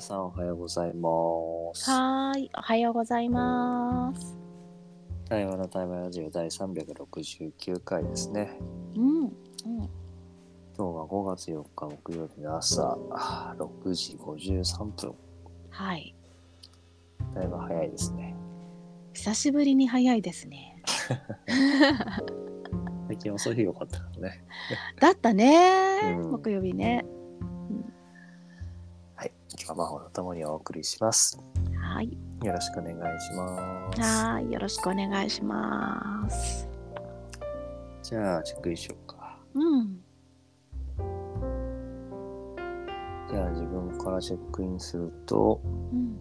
皆さんおはようございます。はーい、おはようございます。台湾の台湾ラジオ第369回ですね。うん、うん、今日は5月4日木曜日の朝あー6時53分。はい。だいぶ早いですね。久しぶりに早いですね。最近遅い日が多かったからね。だったね、うん木曜日ね。はい。今日は魔法のともにお送りします。はい、よろしくお願いします。はーい、よろしくお願いします。じゃあ、チェックインしようか。うん、じゃあ、自分からチェックインすると、うん、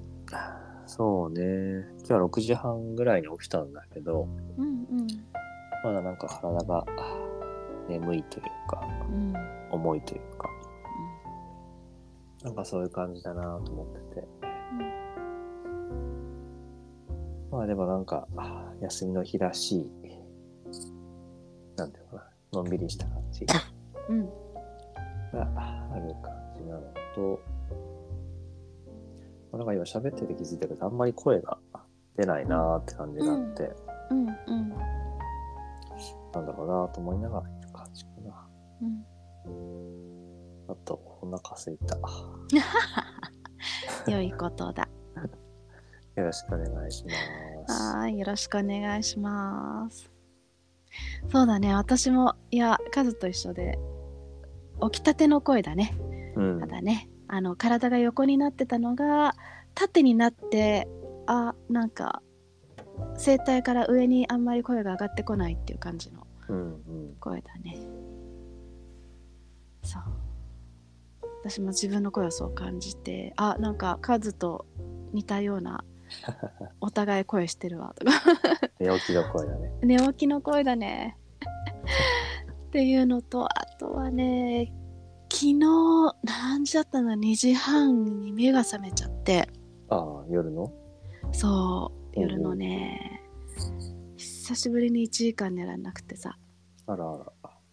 そうね。今日は6時半ぐらいに起きたんだけど、うん、うん、まだなんか体があ眠いというか、うん、重いというか、なんかそういう感じだなと思ってて。まあでもなんか、あ休みの日らしい、なんていうのかな、のんびりした感じがうん、ある感じなのと、まあなんか今喋ってて気づいたけど、あんまり声が出ないなーって感じがあって、うん、うん、なんだろうなと思いながらいる感じかな。うん。あと、お腹すいた。良いことだ。よろしくお願いします。はーい、よろしくお願いします。そうだね、私も、いや、カズと一緒で、起きたての声だね。うんた。だねあの体が横になってたのが縦になってあなんか声帯から上にあんまり声が上がってこないっていう感じのうんうん。声だねそう私も自分の声をそう感じてあなんかカズと似たような お互い声してるわとか。寝起きの声だね。寝起きの声だね。っていうのとあとはね昨日何時だったの？2時半に目が覚めちゃって。ああ、夜の？そう夜のね。久しぶりに1時間寝らんなくてさ。あらあら。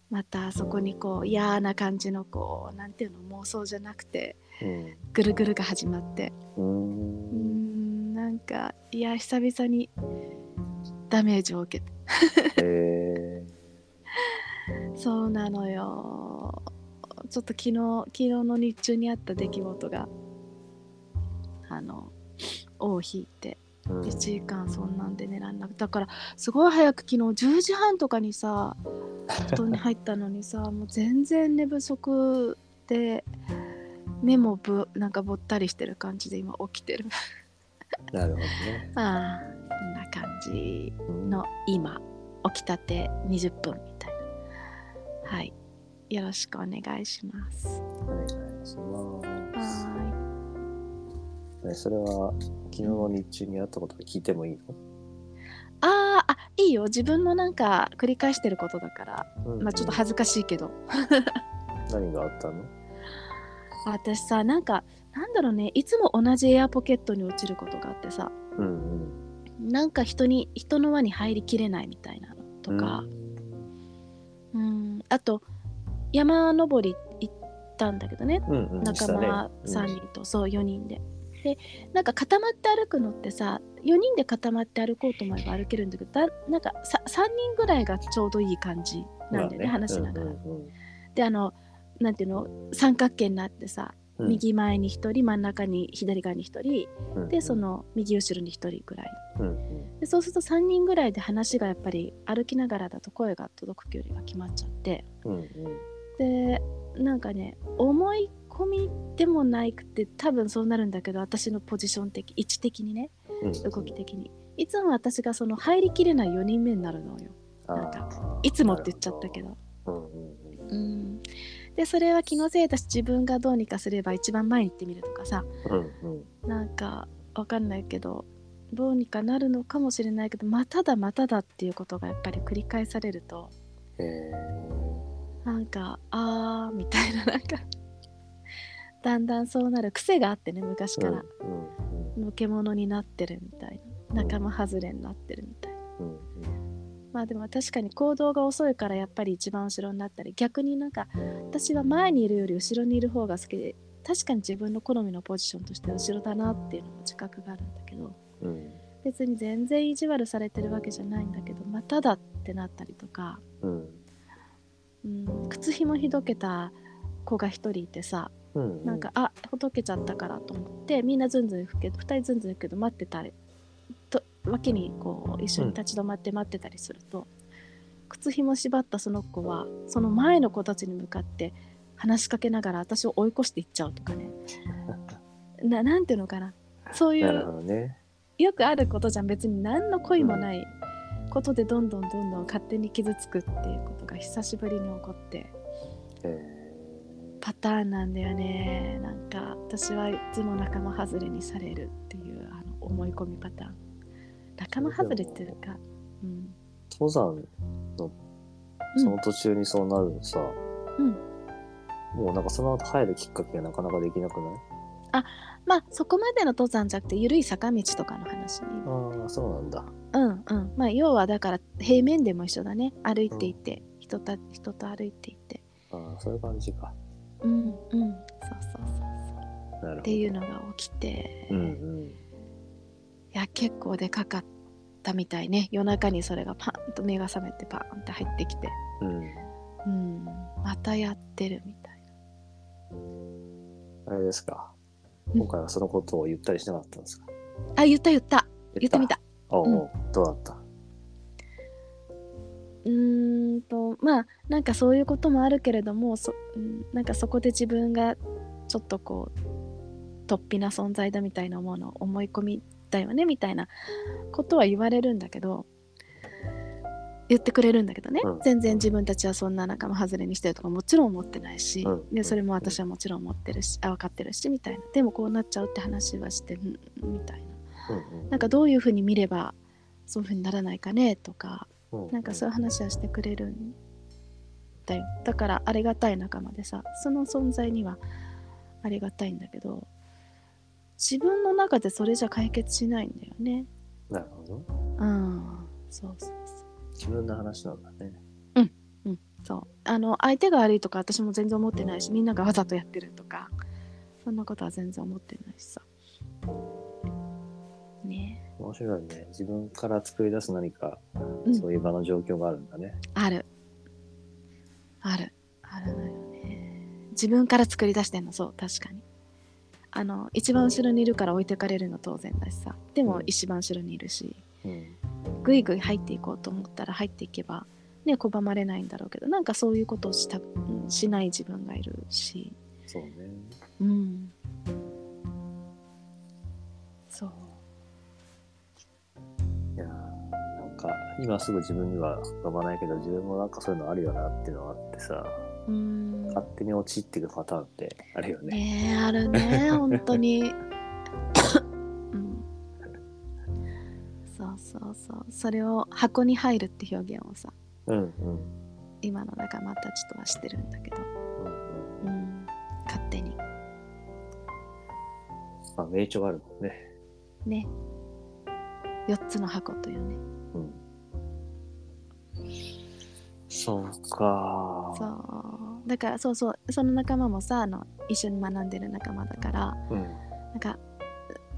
またそこにこう嫌な感じのこうなんていうの妄想じゃなくてうん。ぐるぐるが始まって。うん。なんかいや久々にダメージを受けて。え そうなのよ。ちょっと昨日昨日の日中にあった出来事があの尾を引いて1時間そんなんで寝らんなくだからすごい早く昨日10時半とかにさ布団に入ったのにさ もう全然寝不足で目もぶなんかぼったりしてる感じで今起きてる。なるほどね。ああこんな感じうんの今起きたて20分みたいな。はい。よろしくお願いします。お願いします。はね、それは昨日の日中にあったことで聞いてもいいの？あーあいいよ。自分のなんか繰り返してることだから。うん。まあちょっと恥ずかしいけど。何があったの？あ私さなんかなんだろうね。いつも同じエアポケットに落ちることがあってさ。うんうん。なんか人に人の輪に入りきれないみたいなのとか。うん。あと山登り行ったんだけどね。うんうん。仲したね。間3人と、そう4人で。でなんか固まって歩くのってさ4人で固まって歩こうと思えば歩けるんだけどだなんかさ3人ぐらいがちょうどいい感じなんだよね,、話しながら。うんうんであのなんていうの三角形になってさ、うん。右前に1人真ん中に左側に1人うんでそ、の右後ろに1人ぐらい。うんうん。でそうすると3人ぐらいで話がやっぱり歩きながらだと声が届く距離が決まっちゃって。うんうん。でなんかね思い込みでもないくて多分そうなるんだけど私のポジション的位置的にねうん。動き的に。いつも私がその入りきれない4人目になるのよ。なんかいつもって言っちゃったけど。うん。でそれは気のせいだし自分がどうにかすれば一番前に行ってみるとかさ。うんうん。なんかわかんないけどどうにかなるのかもしれないけどまただまただっていうことがやっぱり繰り返されるとなんかあーみたいななんかだんだんそうなる癖があってね昔から、のけ者になってるみたいな。仲間外れになってるみたいな。まあでも確かに行動が遅いからやっぱり一番後ろになったり逆になんか私は前にいるより後ろにいる方が好きで確かに自分の好みのポジションとして後ろだなっていうのも自覚があるんだけどうん。別に全然意地悪されてるわけじゃないんだけどまただってなったりとか、うん。うん、靴ひもひどけた子が一人いてさうん。なんか、あほどけちゃったからと思ってみんなずんずん行くけど2人ずんずん行くけど待ってたりと脇にこう一緒に立ち止まって待ってたりすると、靴ひも縛ったその子はその前の子たちに向かって話しかけながら私を追い越していっちゃうとかね。ななんていうのかな。そういうね。よくあることじゃん。別に何の恋もないことでどんどんどんどん勝手に傷つくっていうことが久しぶりに起こって。えパターンなんだよね。なんか私はいつも仲間外れにされるっていうあの思い込みパターン。仲間外れっていうかうん。ー登山のその途中にそうなるのさ、うん。もうなんかその後入るきっかけがなかなかできなくない？まあそこまでの登山じゃなくて緩い坂道とかの話に。ああ、そうなんだ。うんうん。まあ要はだから平面でも一緒だね。歩いていて、人た人と歩いていて。ああ、そういう感じか。うんうん。そうそうそうそう。っていうのが起きて、うんうん。いや結構でかかったみたいね。夜中にそれがパンと目が覚めてパーンって入ってきて。うん。うん。またやってるみたいあれですか？うん。今回はそのことを言ったりしなかったんですか？なあ言った。言った。言ってみ。た。おうおう、うん。どうだった？うーんとまあなんかそういうこともあるけれどもそ、うん、なんかそこで自分がちょっとこう突飛な存在だみたいなものを思い込みだよねみたいなことは言われるんだけど言ってくれるんだけどね、うん。全然自分たちはそんな仲間外れにしてるとかもちろん思ってないし、うん。でそれも私はもちろん思ってるしあ分かってるしみたいな。でもこうなっちゃうって話はしてんみたいな。うんうん。なんかどういうふうに見ればそういうふうにならないかねとかうんなんかそういう話はしてくれるんだよ。だからありがたい仲間でさその存在にはありがたいんだけど自分の中でそれじゃ解決しないんだよね。なるほど。うん。そうそうそう。自分の話なんだね。そう。あの相手が悪いとか私も全然思ってないしみんながわざとやってるとかそんなことは全然思ってないしさ。ね面白いね。自分から作り出す何か、うん。そういう場の状況があるんだね。ある。ある。あるのよね。自分から作り出してんの。そう確かに。あの一番後ろにいるから置いてかれるの当然だしさ。でもうん。一番後ろにいるし。うん。ぐいぐい入っていこうと思ったら入っていけばね拒まれないんだろうけどなんかそういうことをした、うんしない自分がいるし。そうね。うん。そうか、今すぐ自分には浮かばないけど、自分もなんかそういうのあるよなっていうのがあってさ、うん。勝手に陥っていくパターンってあるよね。ねえあるね本当に、うん、そうそうそう。それを箱に入るって表現をさうんうん。今の仲間たちとはしてるんだけど、うんうんうん、勝手に。まあ、名著があるもんね。ね。4つの箱というねうん。そうか。そうだからそうそうその仲間もさあの一緒に学んでる仲間だからうん。なんか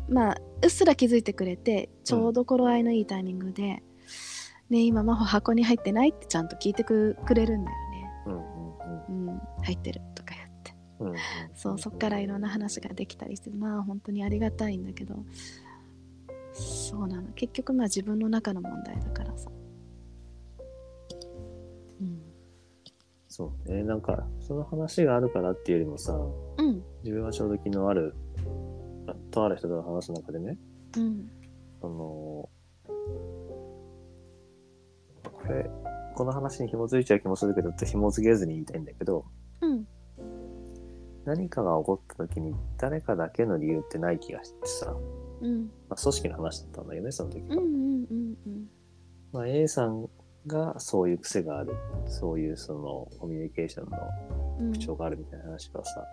まあうっすら気づいてくれてちょうど頃合いのいいタイミングで「ね今真帆箱に入ってない?」ってちゃんと聞いてくくれるんだよね。うんうんうん、入ってるとか言ってうん。うんうん。そうそっからいろんな話ができたりしてまあ本当にありがたいんだけどそうなの。結局まあ自分の中の問題だからさ。うん。そうね。なんか、その話があるからっていうよりもさ、うん。自分はちょうど昨日ある、とある人と話す中でね、うん。その、これ、この話に紐づいちゃう気もするけど、紐づけずに言いたいんだけど、うん。何かが起こった時に誰かだけの理由ってない気がしてさ、うんまあ、組織の話だったんだよね、その時は。うんうんうんうんまあ、A さんがそういう癖がある、そういうそのコミュニケーションのうん特徴があるみたいな話はさ、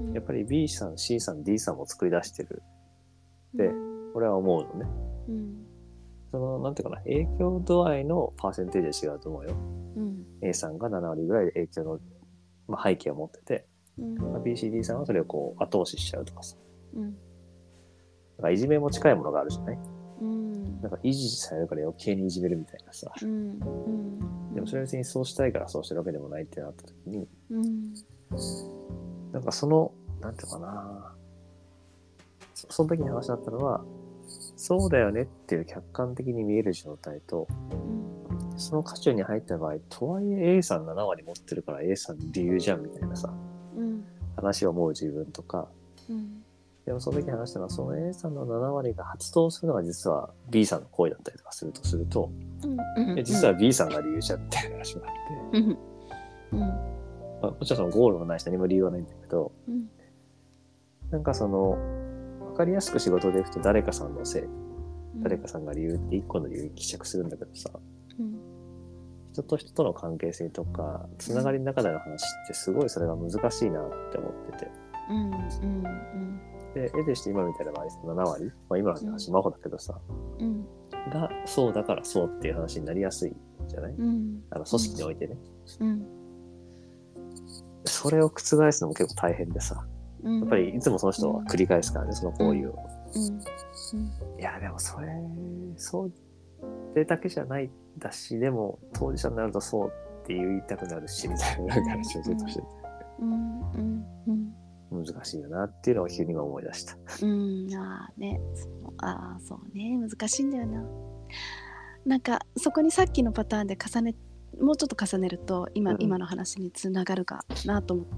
うんやっぱり B さん、C さん、D さんも作り出してる。で俺は思うのね。うんその、なんていうかな、影響度合いのパーセンテージは違うと思うよ。うん A さんが7割ぐらいで影響の、まあ、背景を持ってて、BCD さんはそれをこう後押ししちゃうとかさ。うんなんかいじめも近いものがあるじゃない？うん。なんか維持されるから余計にいじめるみたいなさ。うん。うん。でもそれは別にそうしたいからそうしてるわけでもないってなった時に、うん。なんかその、なんていうのかな。そその時に話だったのは、そうだよねっていう客観的に見える状態と、その渦中に入った場合、とはいえ A さん7割持ってるから A さん理由じゃんみたいなさ、うん。話を思う自分とか、うんでもその時話したのは、その A さんの7割が発動するのが実は B さんの行為だったりとかするとすると、うん。え実は B さんが理由じゃんって話があって、うん。うん。まあ、もちろんそのゴールもないし何も理由はないんだけど、うん。なんかその、わかりやすく仕事でいくと誰かさんのせい、誰かさんが理由って一個の理由に帰着するんだけどさ、うん。人と人との関係性とか、つながりの中での話ってすごいそれが難しいなって思ってて。うん。うんで、絵でして今みたいな場合7割、まあ今の話真帆だけどさ、うん。がそうだからそうっていう話になりやすいじゃない？うん。あの組織においてね。うん。それを覆すのも結構大変でさ、うん。やっぱりいつもその人は繰り返すからね、その行為を。うん。いや、でもそれ、そうでだけじゃないだし、でも当事者になるとそうって言いたくなるし、みたいな話をずっとしてて、うん。うん。うん難しいよなっていうのを急に今思い出した。うんああねああそうね難しいんだよななんかそこにさっきのパターンで重ねもうちょっと重ねると今,、うん今の話につながるかなと思って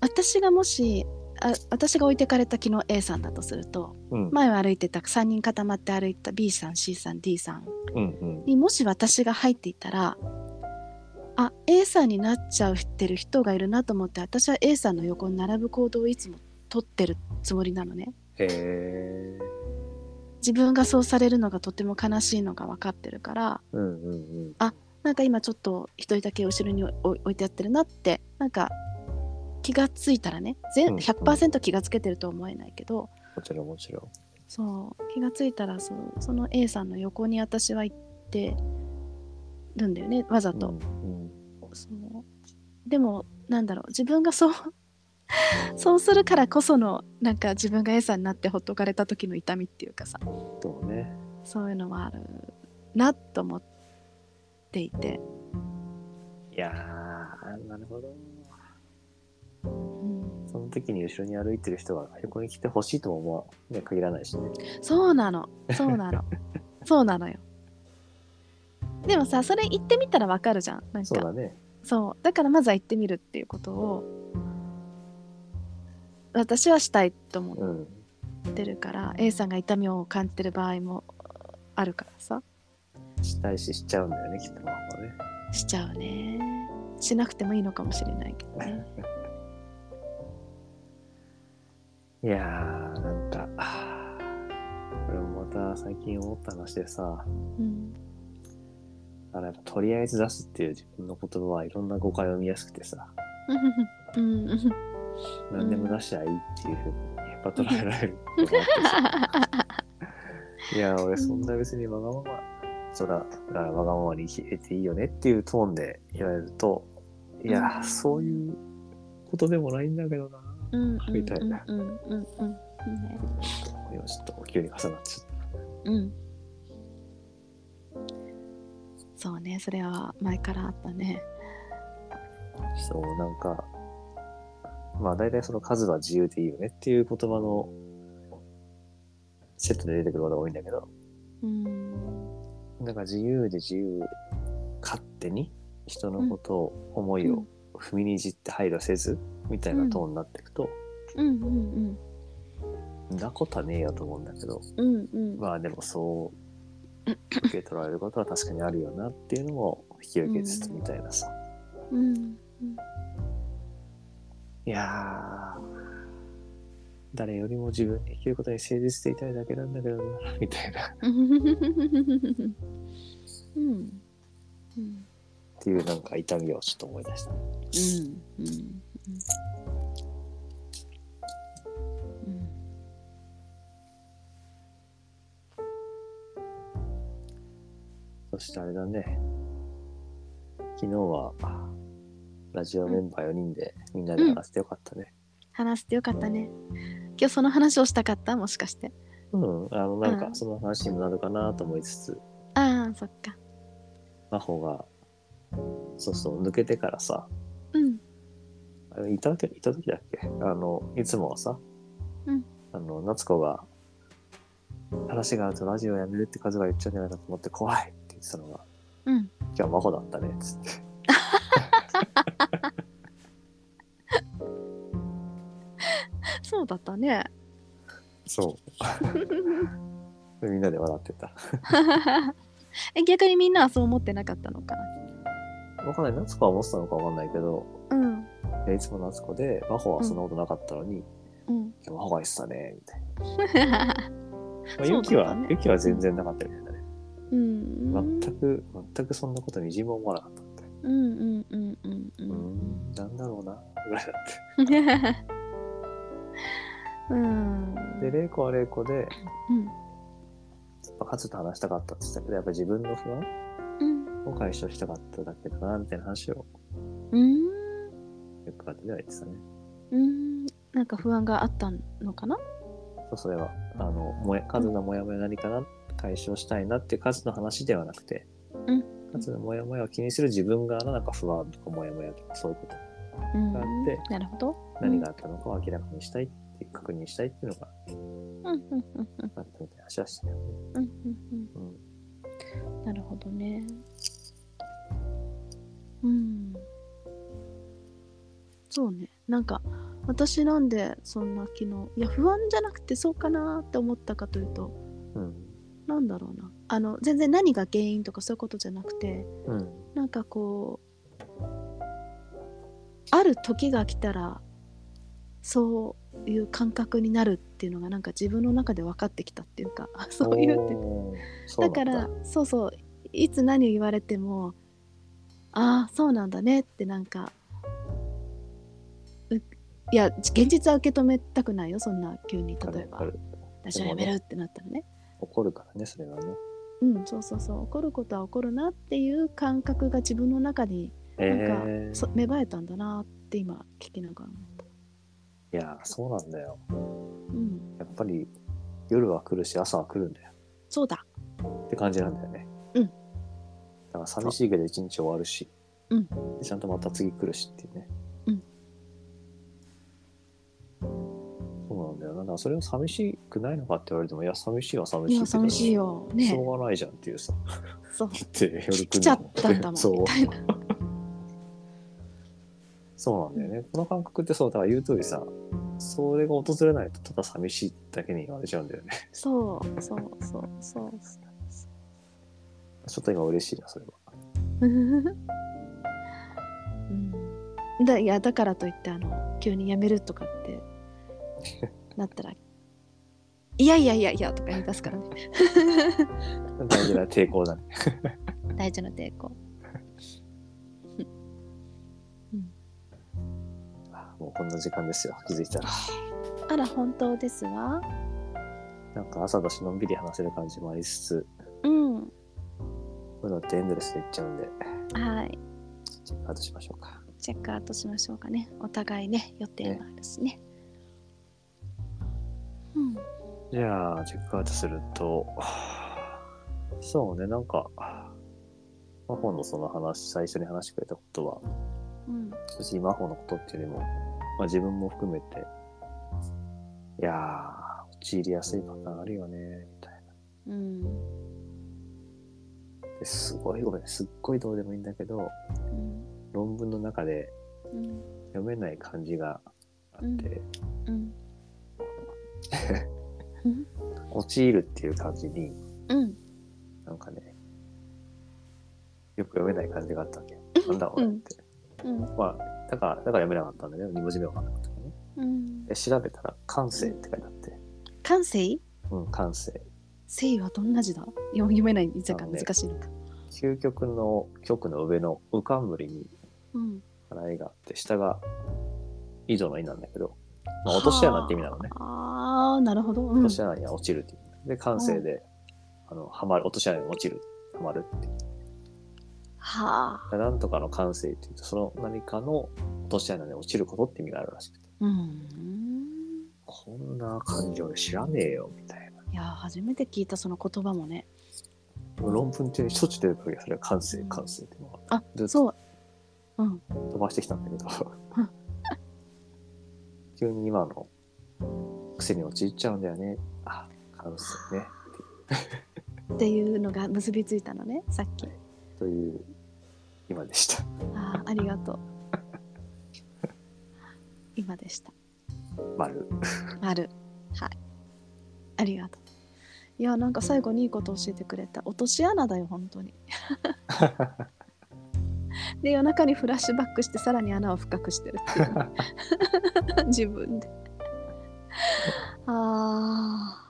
私がもしあ私が置いてかれた昨日 A さんだとするとうん。前を歩いてた3人固まって歩いた B さん C さん D さんうんうん。にもし私が入っていたらあ A さんになっちゃうってる人がいるなと思って私は A さんの横に並ぶ行動をいつも取ってるつもりなのねへえ。自分がそうされるのがとても悲しいのが分かってるからうんうんうん。なんか今ちょっと一人だけ後ろに置置いてやってるなってなんか気がついたらね全うんうん100%気がつけてるとは思えないけど、もちろんもちろん。そう気がついたらそうその A さんの横に私は行ってるんだよねわざと、うんそうでもなんだろう。自分がそうそうするからこそのなんか自分が A さんになってほっとかれた時の痛みっていうかさ。うん。そうね。そういうのはあるなと思っていて、いやー、なるほど。うん、その時に後ろに歩いてる人が横に来てほしいとも思わ、ね、限らないしね。そうなの。そうなの。そうなのよ。でもさそれ言ってみたらわかるじゃん。なんか。そうだね。そう。だからまずは言ってみるっていうことを私はしたいと思うん。ってるから、A さんが痛みを感じてる場合もあるからさ。したいししちゃうんだよね、きっとママはね。しちゃうね。しなくてもいいのかもしれないけどね。いやー、なんか、これもまた最近思った話でさ、うんあのやっぱとりあえず出すっていう自分の言葉はいろんな誤解を見やすくてさ、うん。何でも出しゃいいっていうふうにやっぱ捉えられることがあってさ。いや、俺そんな別にわがまま、そら、わがままに生きれていいよねっていうトーンで言われると、いや、うん。そういうことでもないんだけどな、うん。みたいなうん。ちょっと急に重なっちゃった。うんそうねそれは前からあったね。そう、なんか、まあ大体その数は自由でいいよねっていう言葉のセットで出てくることが多いんだけど、うん。なんか自由で自由、勝手に人のことを、思いを踏みにじって配慮せず、みたいなトーンになっていくと、うんうんうん。んなことはねえよと思うんだけど、うんうん。まあでもそう、受け取られることは確かにあるよなっていうのも引き受けつつみたいなさ。うんいやー、誰よりも自分に生きることに誠実でいたいだけなんだけどな、みたいな。っうん。うん。ていうなんか痛みをちょっと思い出した。うん。うん。うんそしてあれだね。昨日は、あラジオメンバー4人でみんなで話してよかったね。話してよかったね。今日その話をしたかった？もしかして。うん、あの、なんうんかその話にもなるかなと思いつつ、ああ、そっか。真帆が、そうそう、抜けてからさ、うん。あれいた時いた時だっけ？あの、いつもはさ、うんあの、夏子が、話があるとラジオやめるって数が言っちゃうんじゃないかと思って怖いって言ってたのが、うん。今日は真帆だったね、つって。そうだったね。そう。みんなで笑ってた。え逆にみんなはそう思ってなかったのか？な。わかんない。夏子は思ってたのかわかんないけど、うん。いやいつも夏子で、真帆はそんなことなかったのに、うん。今日真帆が言ってたね、みたいな。まあ、そうゆきは、ねゆきは全然なかったみたいだね。うん。全く、全くそんなことみじんも思わなかったって。うんうんうんうんう。うんん、なんだろうな、ぐらいだって。うん。で、玲子は玲子で、うん。カツと話したかったって言ってたけど、やっぱ自分の不安うん。を解消したかっただけだな、みたいな話を、うん。よくかってでは言ってたね。うん。なんか不安があったのかな？そう、それは、あの、もや、数のモヤモヤ何かな、解消したいなっていう数の話ではなくて、うん。数のモヤモヤを気にする自分側のなんか不安とかモヤモヤとかそういうこと、うんがあってなるほど。何があったのかを明らかにしたいって確認したいっていうのがあったみたいな話はしたけどね。うんうんうんうん。なるほどね。うん。そうね。なんか私なんでそんな昨日いや不安じゃなくてそうかなって思ったかというとうん。なんだろうな。あの全然何が原因とかそういうことじゃなくてうん。なんかこうある時が来たらそういう感覚になるっていうのがなんか自分の中で分かってきたっていうか そういうだ。からそうそういつ何を言われてもああそうなんだねってなんかういや現実は受け止めたくないよそんな急に例えば。わかるラジオやめるってなったらね怒るからね、それはね。うんそうそうそう怒ることは起こるなっていう感覚が自分の中になんかえー、そ芽生えたんだなって今聞きながら思ったいやー、そうなんだよ。うんやっぱり夜は来るし、朝は来るんだよ。そうだって感じなんだよね。うんだから寂しいけど一日終わるし、うんでちゃんとまた次来るしっていうね。なんからそれを寂しくないのかって言われても、いや、寂しいは寂しい。いや寂しいよしねょうがないじゃんっていうさ。そうって夜来来ちゃったんだもんそうみ。たいなそうなんだよね。この感覚ってそう、だから言う通りさ、それが訪れないとただ寂しいだけに言われちゃうんだよね。そうそうそうそうちょっと今嬉しいな、それは。うん、だいやだからといってあの急に辞めるとかってなったら「いやいやいやいや」とか言い出すからね。大事な抵抗だね。大事な抵抗。あもうこんな時間ですよ、気づいたら。あら本当ですわなんか朝だしのんびり話せる感じもありつつ、うん。こういうのってエンドレスでいっちゃうんで、はい。チェックアウトしましょうか。チェックアウトしましょうかね。お互いね予定もあるしねうん。じゃあ、チェックアウトすると、そうね、なんか、魔法のその話、最初に話してくれたことは、うん。別に魔法のことっていうよりも、まあ、自分も含めて、いやー、陥りやすいパターンあるよね、みたいうん。すごいごめん、すっごいどうでもいいんだけど、うん。論文の中でうん。読めない漢字があって、うん 陥るっていう漢字に、うん。なんかね、よく読めない漢字があったわけ。なんだこれって。うん。まあ、だから、だから読めなかったんだけど、2文字目わかんなかったからね。うん。で調べたら、感性って書いてあって、感性？うん、感性。性はどんな字だ？読読めないんじゃかあのね難しいのか。究極の極の上の浮かんむりにうん。払いがあって、下が井戸の井なんだけど、まあ、落とし穴って意味なのね。ああなるほど、うん落とし穴には落ちるっていう。で、感性で、あの、はまる、落とし穴に落ちる、はまるっていう。はあ。なんとかの感性っていうと、その何かの落とし穴に落ちることって意味があるらしくて、うん。こんな感情で知らねえよ、みたいな。いや初めて聞いたその言葉もね。論文中に一つ出てくるけど、それは感性、感性っていうのは。あそう。うん。飛ばしてきたんだけどうん、急に今の癖に陥っちゃうんだよね。あ、感性ね。っていうのが結びついたのねさっき。という、今でした。ああありがとう。今でした。丸。ある。はい。ありがとう。いやなんか最後にいいこと教えてくれた。落とし穴だよ本当に。で夜中にフラッシュバックしてさらに穴を深くしてるっていうね、自分で。あ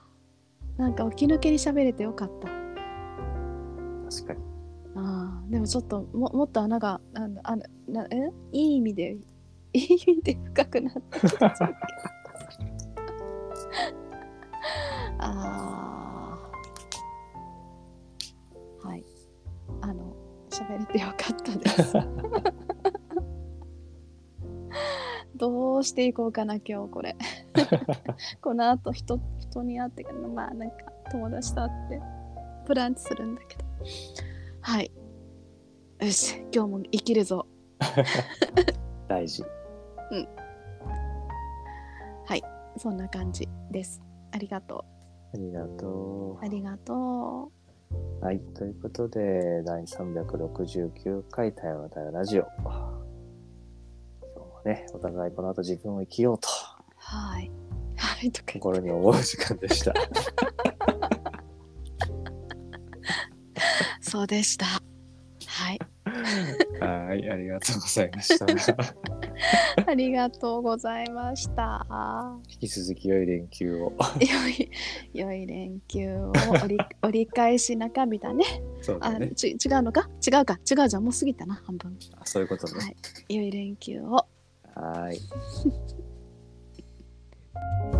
ー。なんか起き抜けに喋れてよかった。確かに。あー。でもちょっとももっと穴があのあのなえ？いい意味でいい意味で深くなってきた。あー。はい。あの喋れてよかったです。どうしていこうかな今日これ この後人人に会ってからまあなんか友達と会ってプランチするんだけど。はい。よし今日も生きるぞ。大事。そんな感じです。ありがとありがとう。ありがとう。はい。ということで、第369回対話対話ラジオ。今日もね、お互いこの後自分を生きようと、うはいはいとか心に思う時間でした。そうでしたはいはい。ありがとうございました。ありがとうございました引き続き良い連休を。良い良い連休を折り 折り返し中身だねあそうだね。ち違うのか？違うか違うじゃんもう過ぎたな半分あそういうことね。はい良い連休をはい。you